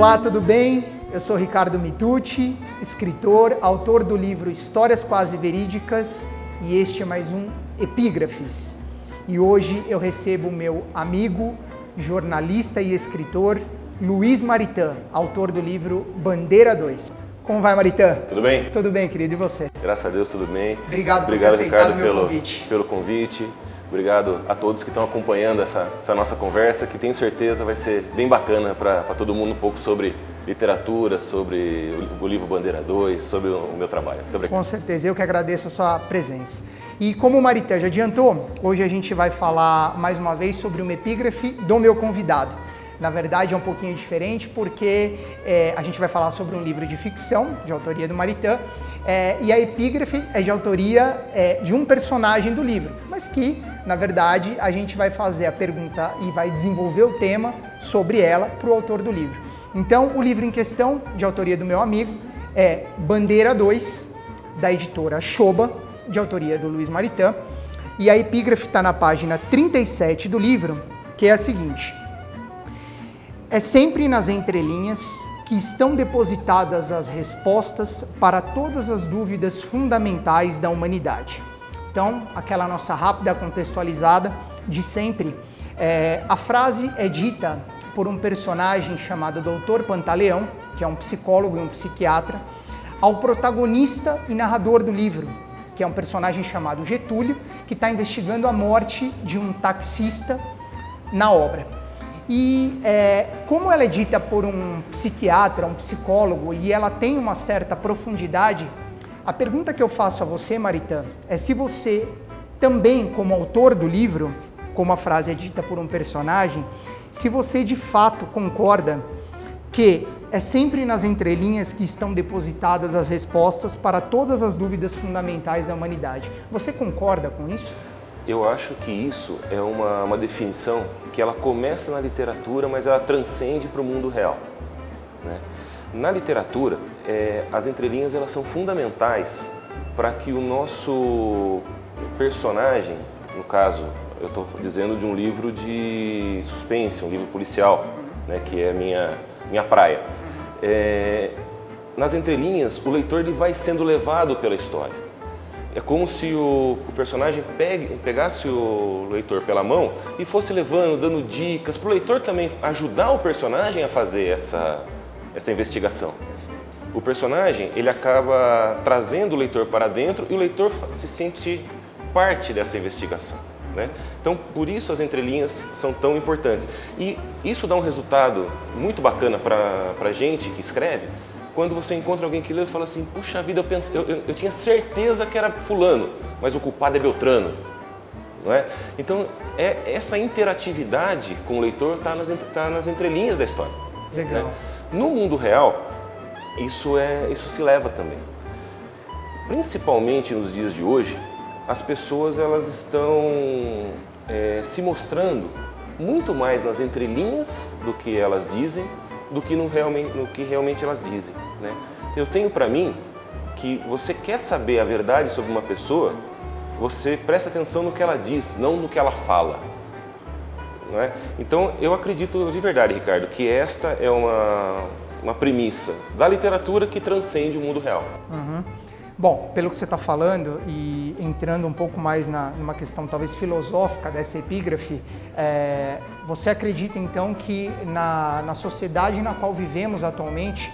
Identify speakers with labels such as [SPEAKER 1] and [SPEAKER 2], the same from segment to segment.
[SPEAKER 1] Olá, tudo bem? Eu sou Ricardo Mitucci, escritor, autor do livro Histórias Quase Verídicas e este é mais um Epígrafes. E hoje eu recebo o meu amigo, jornalista e escritor Luiz Maritã, autor do livro Bandeira 2. Como vai, Maritã?
[SPEAKER 2] Tudo bem?
[SPEAKER 1] Tudo bem, querido, e você?
[SPEAKER 2] Graças a Deus, tudo bem.
[SPEAKER 1] Obrigado,
[SPEAKER 2] Obrigado Ricardo, pelo
[SPEAKER 1] convite.
[SPEAKER 2] pelo convite. Obrigado a todos que estão acompanhando essa, essa nossa conversa, que tenho certeza vai ser bem bacana para todo mundo um pouco sobre literatura, sobre o, livro Bandeira 2, sobre o, o meu trabalho. Muito obrigado.
[SPEAKER 1] Com certeza, eu que agradeço a sua presença. E como o Marité já adiantou, hoje a gente vai falar mais uma vez sobre uma epígrafe do meu convidado. Na verdade é um pouquinho diferente porque é, a gente vai falar sobre um livro de ficção, de autoria do Maritã, é, e a epígrafe é de autoria é, de um personagem do livro, mas que, na verdade, a gente vai fazer a pergunta e vai desenvolver o tema sobre ela para o autor do livro. Então, o livro em questão, de autoria do meu amigo, é Bandeira 2, da editora Choba, de autoria do Luiz Maritã, e a epígrafe está na página 37 do livro, que é a seguinte: É sempre nas entrelinhas que estão depositadas as respostas para todas as dúvidas fundamentais da humanidade. Então, aquela nossa rápida contextualizada de sempre. É, a frase é dita por um personagem chamado Dr. Pantaleão, que é um psicólogo e um psiquiatra, ao protagonista e narrador do livro, que é um personagem chamado Getúlio, que está investigando a morte de um taxista na obra. E é, como ela é dita por um psiquiatra, um psicólogo, e ela tem uma certa profundidade, a pergunta que eu faço a você, Maritã, é se você também, como autor do livro, como a frase é dita por um personagem, se você de fato concorda que é sempre nas entrelinhas que estão depositadas as respostas para todas as dúvidas fundamentais da humanidade. Você concorda com isso?
[SPEAKER 2] Eu acho que isso é uma, uma definição que ela começa na literatura, mas ela transcende para o mundo real. Né? Na literatura, é, as entrelinhas elas são fundamentais para que o nosso personagem, no caso, eu estou dizendo de um livro de suspense, um livro policial, né, que é minha minha praia. É, nas entrelinhas, o leitor ele vai sendo levado pela história. É como se o, o personagem pegue, pegasse o leitor pela mão e fosse levando, dando dicas, para o leitor também ajudar o personagem a fazer essa, essa investigação. O personagem ele acaba trazendo o leitor para dentro e o leitor se sente parte dessa investigação. Né? Então, por isso as entrelinhas são tão importantes. E isso dá um resultado muito bacana para a gente que escreve, quando você encontra alguém que lê e fala assim, puxa vida, eu, pensei, eu, eu, eu, tinha certeza que era fulano, mas o culpado é Beltrano. Não é? Então, é, essa interatividade com o leitor está nas, tá nas entrelinhas da história.
[SPEAKER 1] Legal.
[SPEAKER 2] Né? No mundo real, isso, é, isso se leva também. Principalmente nos dias de hoje, as pessoas elas estão é, se mostrando muito mais nas entrelinhas do que elas dizem do que no, realmente, no que realmente elas dizem. Né? Eu tenho para mim que você quer saber a verdade sobre uma pessoa, você presta atenção no que ela diz, não no que ela fala. Não é? Então eu acredito de verdade, Ricardo, que esta é uma, uma premissa da literatura que transcende o mundo real.
[SPEAKER 1] Uhum. Bom, pelo que você está falando e entrando um pouco mais na, numa questão talvez filosófica dessa epígrafe, é, você acredita então que na, na sociedade na qual vivemos atualmente,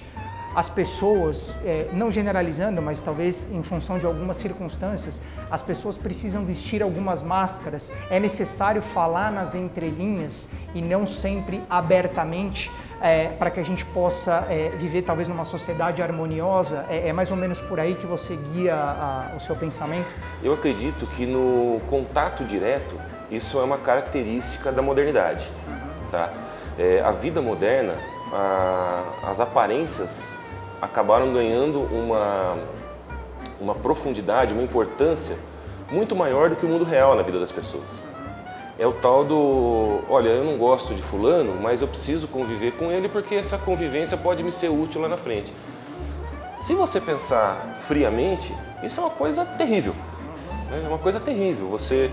[SPEAKER 1] as pessoas, é, não generalizando, mas talvez em função de algumas circunstâncias, as pessoas precisam vestir algumas máscaras. É necessário falar nas entrelinhas e não sempre abertamente é, para que a gente possa é, viver talvez numa sociedade harmoniosa? É, é, mais ou menos por aí que você guia a, o seu pensamento?
[SPEAKER 2] Eu acredito que no contato direto isso é uma característica da modernidade. Tá? É, a vida moderna, a, as aparências acabaram ganhando uma, uma profundidade, uma importância muito maior do que o mundo real na vida das pessoas é o tal do, olha, eu não gosto de fulano, mas eu preciso conviver com ele porque essa convivência pode me ser útil lá na frente. Se você pensar friamente, isso é uma coisa terrível. Né? É uma coisa terrível. Você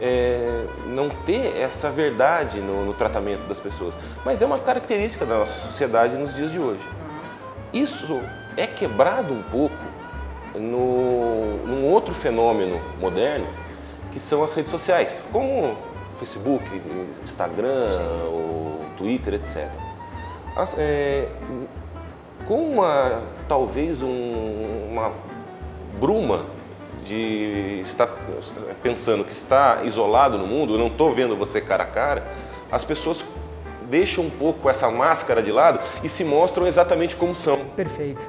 [SPEAKER 2] é, não ter essa verdade no, no, tratamento das pessoas. Mas é uma característica da nossa sociedade nos dias de hoje. Isso é quebrado um pouco no, num outro fenômeno moderno, que são as redes sociais, como Facebook, Instagram, o Twitter, etc. As, é, com uma, talvez um, uma bruma de estar pensando que está isolado no mundo, não estou vendo você cara a cara, as pessoas deixam um pouco essa máscara de lado e se mostram exatamente como são.
[SPEAKER 1] Perfeito.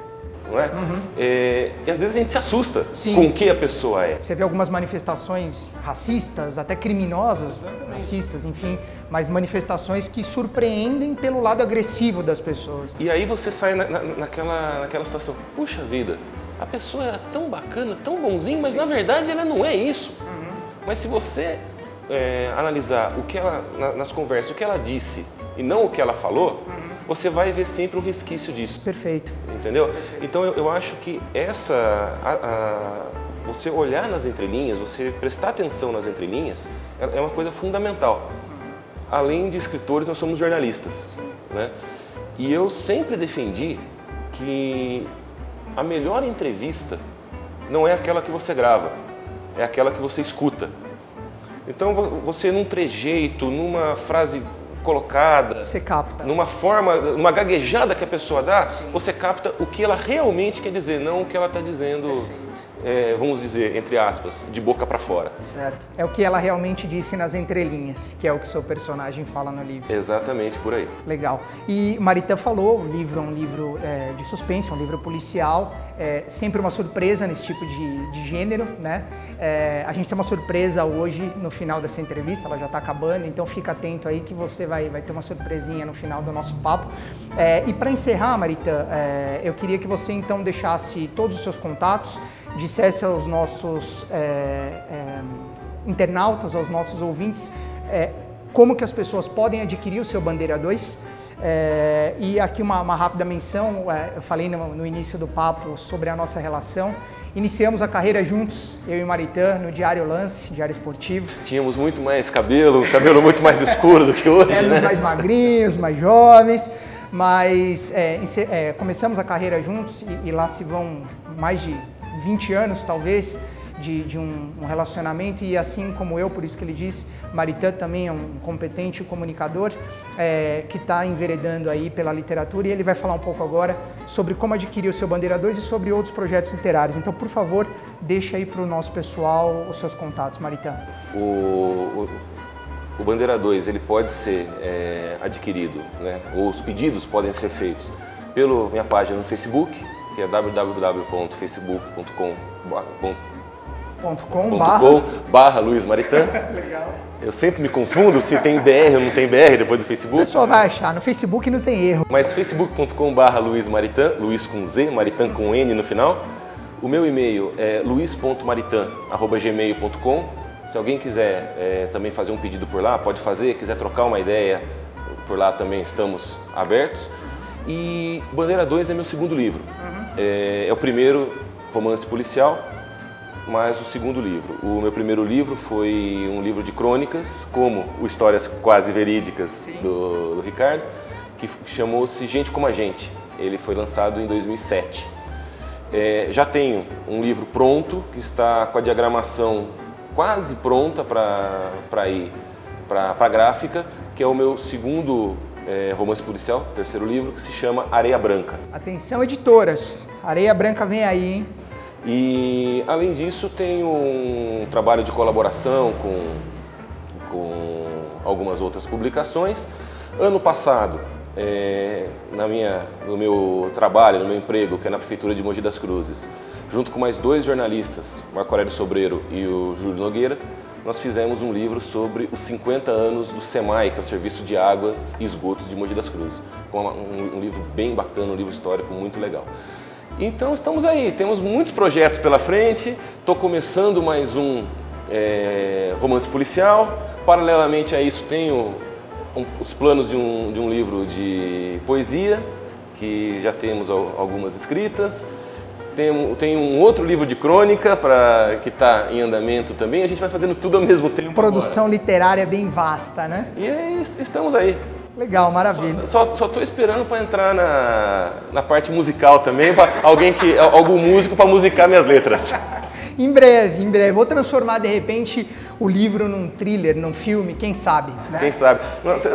[SPEAKER 2] Não é? Uhum. é e às vezes a gente se assusta Sim. com o que a pessoa é.
[SPEAKER 1] Você vê algumas manifestações racistas, até criminosas, exatamente. racistas, enfim, mas manifestações que surpreendem pelo lado agressivo das pessoas.
[SPEAKER 2] E aí você sai na, na, naquela, naquela situação, puxa vida, a pessoa era tão bacana, tão bonzinho, mas na verdade ela não é isso. Uhum. Mas se você é, analisar o que ela, na, nas conversas, o que ela disse e não o que ela falou, você vai ver sempre um resquício disso.
[SPEAKER 1] Perfeito.
[SPEAKER 2] Entendeu? Então eu, eu, acho que essa. A, a, você olhar nas entrelinhas, você prestar atenção nas entrelinhas, é, é uma coisa fundamental. Além de escritores, nós somos jornalistas. Né? E eu sempre defendi que a melhor entrevista não é aquela que você grava, é aquela que você escuta. Então você num trejeito, numa frase colocada,
[SPEAKER 1] você capta.
[SPEAKER 2] Numa forma, numa gaguejada que a pessoa dá, Sim. você capta o que ela realmente quer dizer, não o que ela está dizendo. Perfeito é, vamos dizer, entre aspas, de boca para fora.
[SPEAKER 1] Certo. É o que ela realmente disse nas entrelinhas, que é o que seu personagem fala no livro.
[SPEAKER 2] Exatamente, por aí.
[SPEAKER 1] Legal. E Marita falou, o livro é um livro é, de suspense, é um livro policial, é sempre uma surpresa nesse tipo de, de gênero, né? É, a gente tem uma surpresa hoje no final dessa entrevista, ela já está acabando, então fica atento aí que você vai, vai ter uma surpresinha no final do nosso papo. É, e para encerrar, Marita, é, eu queria que você então deixasse todos os seus contatos, dissesse aos nossos é, é, internautas, aos nossos ouvintes, é, como que as pessoas podem adquirir o seu Bandeira 2. É, e aqui uma, uma rápida menção, é, eu falei no, no, início do papo sobre a nossa relação. Iniciamos a carreira juntos, eu e Maritã, no Diário Lance, Diário Esportivo.
[SPEAKER 2] Tínhamos muito mais cabelo, cabelo muito mais escuro do que hoje, Éramos né?
[SPEAKER 1] mais magrinhos, mais jovens, mas é, é, começamos a carreira juntos e, e lá se vão mais de 20 anos, talvez, de, de um, um, relacionamento e assim como eu, por isso que ele disse, Maritã também é um competente comunicador é, que está enveredando aí pela literatura e ele vai falar um pouco agora sobre como adquirir o seu Bandeira 2 e sobre outros projetos literários. Então, por favor, deixa aí para o nosso pessoal os seus contatos, Maritã.
[SPEAKER 2] O, o, o Bandeira 2 ele pode ser é, adquirido, né? ou os pedidos podem ser feitos pela minha página no Facebook, que é www.facebook.com barra Luiz Maritã. Legal. Eu sempre me confundo se tem BR ou não tem BR depois do Facebook.
[SPEAKER 1] A pessoa vai achar, no Facebook não tem erro.
[SPEAKER 2] Mas facebook.com barra Luiz Maritã, Luiz com Z, Maritã com N no final. O meu e-mail é luiz.maritã.gmail.com. Se alguém quiser é, também fazer um pedido por lá, pode fazer. Quiser trocar uma ideia, por lá também estamos abertos. E Bandeira 2 é meu segundo livro. Uhum. É, é, o primeiro romance policial, mas o segundo livro. O meu primeiro livro foi um livro de crônicas, como o Histórias Quase Verídicas do, do, Ricardo, que chamou-se Gente Como a Gente. Ele foi lançado em 2007. É, já tenho um livro pronto, que está com a diagramação quase pronta para ir para a gráfica, que é o meu segundo é, romance policial, terceiro livro, que se chama Areia Branca.
[SPEAKER 1] Atenção, editoras, Areia Branca vem aí, hein?
[SPEAKER 2] E além disso, tenho um trabalho de colaboração com, com algumas outras publicações. Ano passado, é, na minha, no meu trabalho, no meu emprego, que é na Prefeitura de Mogi das Cruzes, junto com mais dois jornalistas, Marco Aurélio Sobreiro e o Júlio Nogueira, nós fizemos um livro sobre os 50 anos do SEMAI, que é o Serviço de Águas e Esgotos de Mogi das Cruzes. Um, um livro bem bacana, um livro histórico muito legal. Então estamos aí, temos muitos projetos pela frente, estou começando mais um é, romance policial, paralelamente a isso tenho um, os planos de um, de um livro de poesia, que já temos algumas escritas, tem, tem um outro livro de crônica pra, que está em andamento também. A gente vai fazendo tudo ao mesmo tempo.
[SPEAKER 1] Produção agora. literária bem vasta, né?
[SPEAKER 2] E aí, estamos aí.
[SPEAKER 1] Legal, maravilha.
[SPEAKER 2] Só, só tô esperando para entrar na, na parte musical também, para alguém que algum músico para musicar minhas letras.
[SPEAKER 1] em breve, em breve. Vou transformar de repente o livro num thriller, num filme, quem sabe?
[SPEAKER 2] Né? Quem sabe? Você,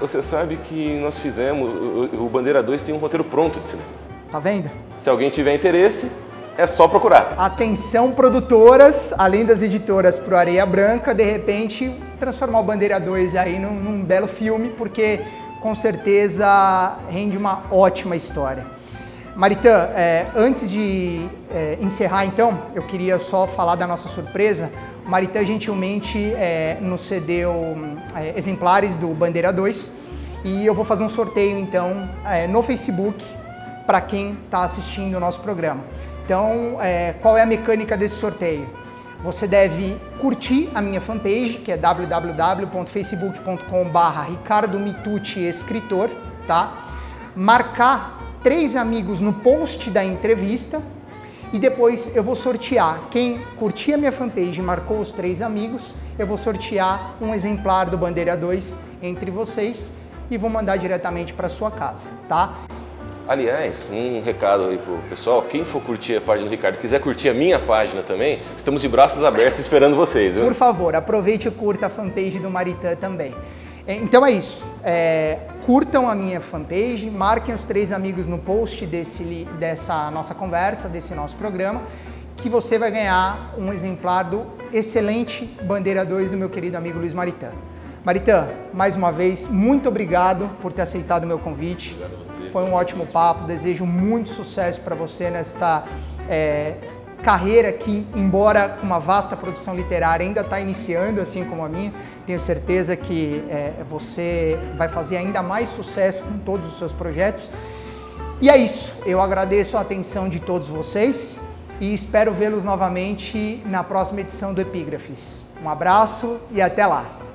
[SPEAKER 2] você, sabe que nós fizemos, o, o Bandeira 2 tem um roteiro pronto de cinema.
[SPEAKER 1] Tá vendo?
[SPEAKER 2] Se alguém tiver interesse, é só procurar.
[SPEAKER 1] Atenção, produtoras, além das editoras pro Areia Branca, de repente transformar o Bandeira 2 aí num, num belo filme, porque com certeza rende uma ótima história. Maritã, é, antes de é, encerrar então, eu queria só falar da nossa surpresa. O Maritã gentilmente é, nos cedeu é, exemplares do Bandeira 2 e eu vou fazer um sorteio então é, no Facebook para quem está assistindo o nosso programa. Então, é, qual é a mecânica desse sorteio? Você deve curtir a minha fanpage, que é www.facebook.com.br Ricardo Mitucci Escritor, tá? Marcar três amigos no post da entrevista e depois eu vou sortear. Quem curtir a minha fanpage e marcou os três amigos, eu vou sortear um exemplar do Bandeira 2 entre vocês e vou mandar diretamente para sua casa, tá?
[SPEAKER 2] Aliás, um recado aí pro pessoal, quem for curtir a página do Ricardo, quiser curtir a minha página também, estamos de braços abertos esperando vocês. Viu?
[SPEAKER 1] Por favor, aproveite e curta a fanpage do Maritã também. É, então é isso. É, curtam a minha fanpage, marquem os três amigos no post desse, dessa nossa conversa, desse nosso programa, que você vai ganhar um exemplar do excelente Bandeira 2 do meu querido amigo Luiz Maritã. Maritã, mais uma vez, muito obrigado por ter aceitado o meu convite.
[SPEAKER 2] Obrigado a você.
[SPEAKER 1] Foi um ótimo papo. Desejo muito sucesso para você nesta é, carreira que, embora com uma vasta produção literária, ainda está iniciando, assim como a minha. Tenho certeza que é, você vai fazer ainda mais sucesso com todos os seus projetos. E é isso. Eu agradeço a atenção de todos vocês e espero vê-los novamente na próxima edição do Epígrafes. Um abraço e até lá!